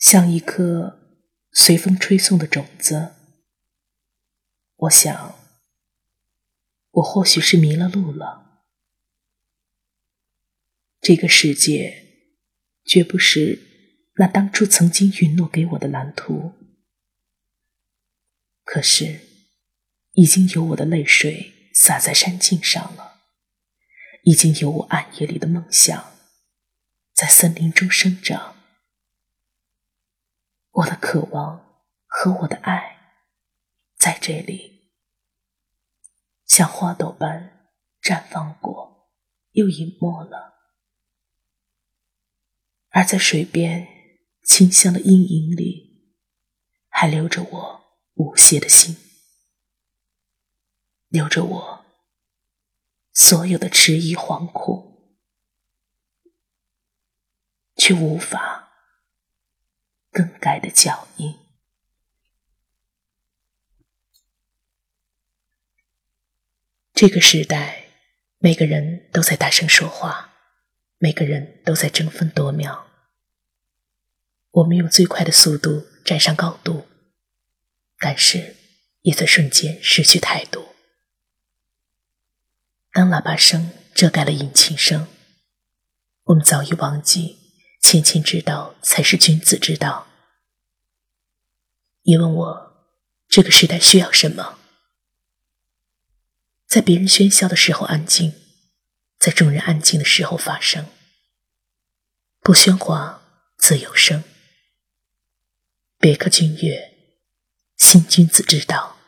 像一颗随风吹送的种子。我想，我或许是迷了路了。这个世界，绝不是那当初曾经允诺给我的蓝图。可是，已经有我的泪水洒在山径上了，已经有我暗夜里的梦想在森林中生长。我的渴望和我的爱，在这里，像花朵般绽放过，又隐没了；而在水边清香的阴影里，还留着我无邪的心，留着我所有的迟疑惶恐，却无法。更改的脚印。这个时代，每个人都在大声说话，每个人都在争分夺秒。我们用最快的速度站上高度，但是也在瞬间失去态度。当喇叭声遮盖了引擎声，我们早已忘记。谦谦之道才是君子之道。你问我，这个时代需要什么？在别人喧嚣的时候安静，在众人安静的时候发声。不喧哗则有声。别克君越，新君子之道。